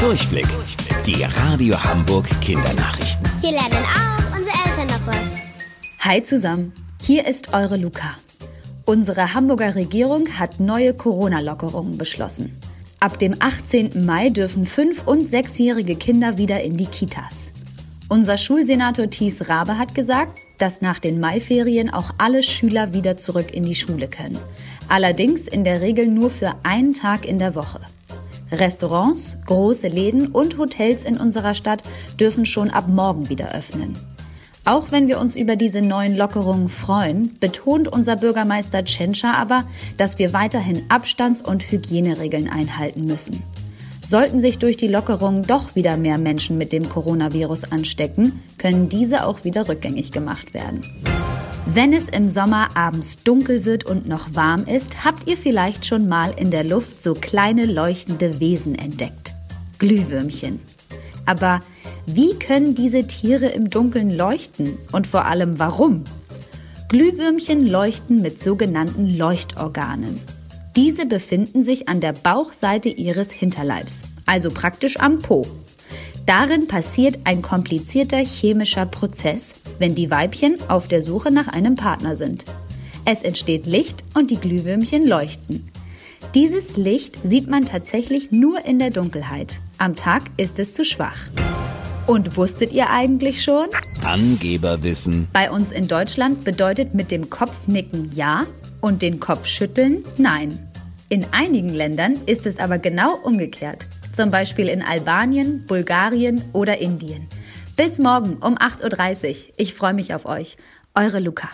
Durchblick. Die Radio Hamburg Kindernachrichten. Hier lernen auch unsere Eltern noch was. Hi zusammen, hier ist eure Luca. Unsere Hamburger Regierung hat neue Corona-Lockerungen beschlossen. Ab dem 18. Mai dürfen 5- und 6-jährige Kinder wieder in die Kitas. Unser Schulsenator Thies Rabe hat gesagt, dass nach den Maiferien auch alle Schüler wieder zurück in die Schule können. Allerdings in der Regel nur für einen Tag in der Woche. Restaurants, große Läden und Hotels in unserer Stadt dürfen schon ab morgen wieder öffnen. Auch wenn wir uns über diese neuen Lockerungen freuen, betont unser Bürgermeister Tschentscher aber, dass wir weiterhin Abstands- und Hygieneregeln einhalten müssen. Sollten sich durch die Lockerungen doch wieder mehr Menschen mit dem Coronavirus anstecken, können diese auch wieder rückgängig gemacht werden. Wenn es im Sommer abends dunkel wird und noch warm ist, habt ihr vielleicht schon mal in der Luft so kleine leuchtende Wesen entdeckt. Glühwürmchen. Aber wie können diese Tiere im Dunkeln leuchten und vor allem warum? Glühwürmchen leuchten mit sogenannten Leuchtorganen. Diese befinden sich an der Bauchseite ihres Hinterleibs, also praktisch am Po. Darin passiert ein komplizierter chemischer Prozess, wenn die Weibchen auf der Suche nach einem Partner sind. Es entsteht Licht und die Glühwürmchen leuchten. Dieses Licht sieht man tatsächlich nur in der Dunkelheit. Am Tag ist es zu schwach. Und wusstet ihr eigentlich schon? Angeberwissen. Bei uns in Deutschland bedeutet mit dem Kopf nicken ja und den Kopf schütteln nein. In einigen Ländern ist es aber genau umgekehrt. Zum Beispiel in Albanien, Bulgarien oder Indien. Bis morgen um 8.30 Uhr. Ich freue mich auf euch. Eure Luca.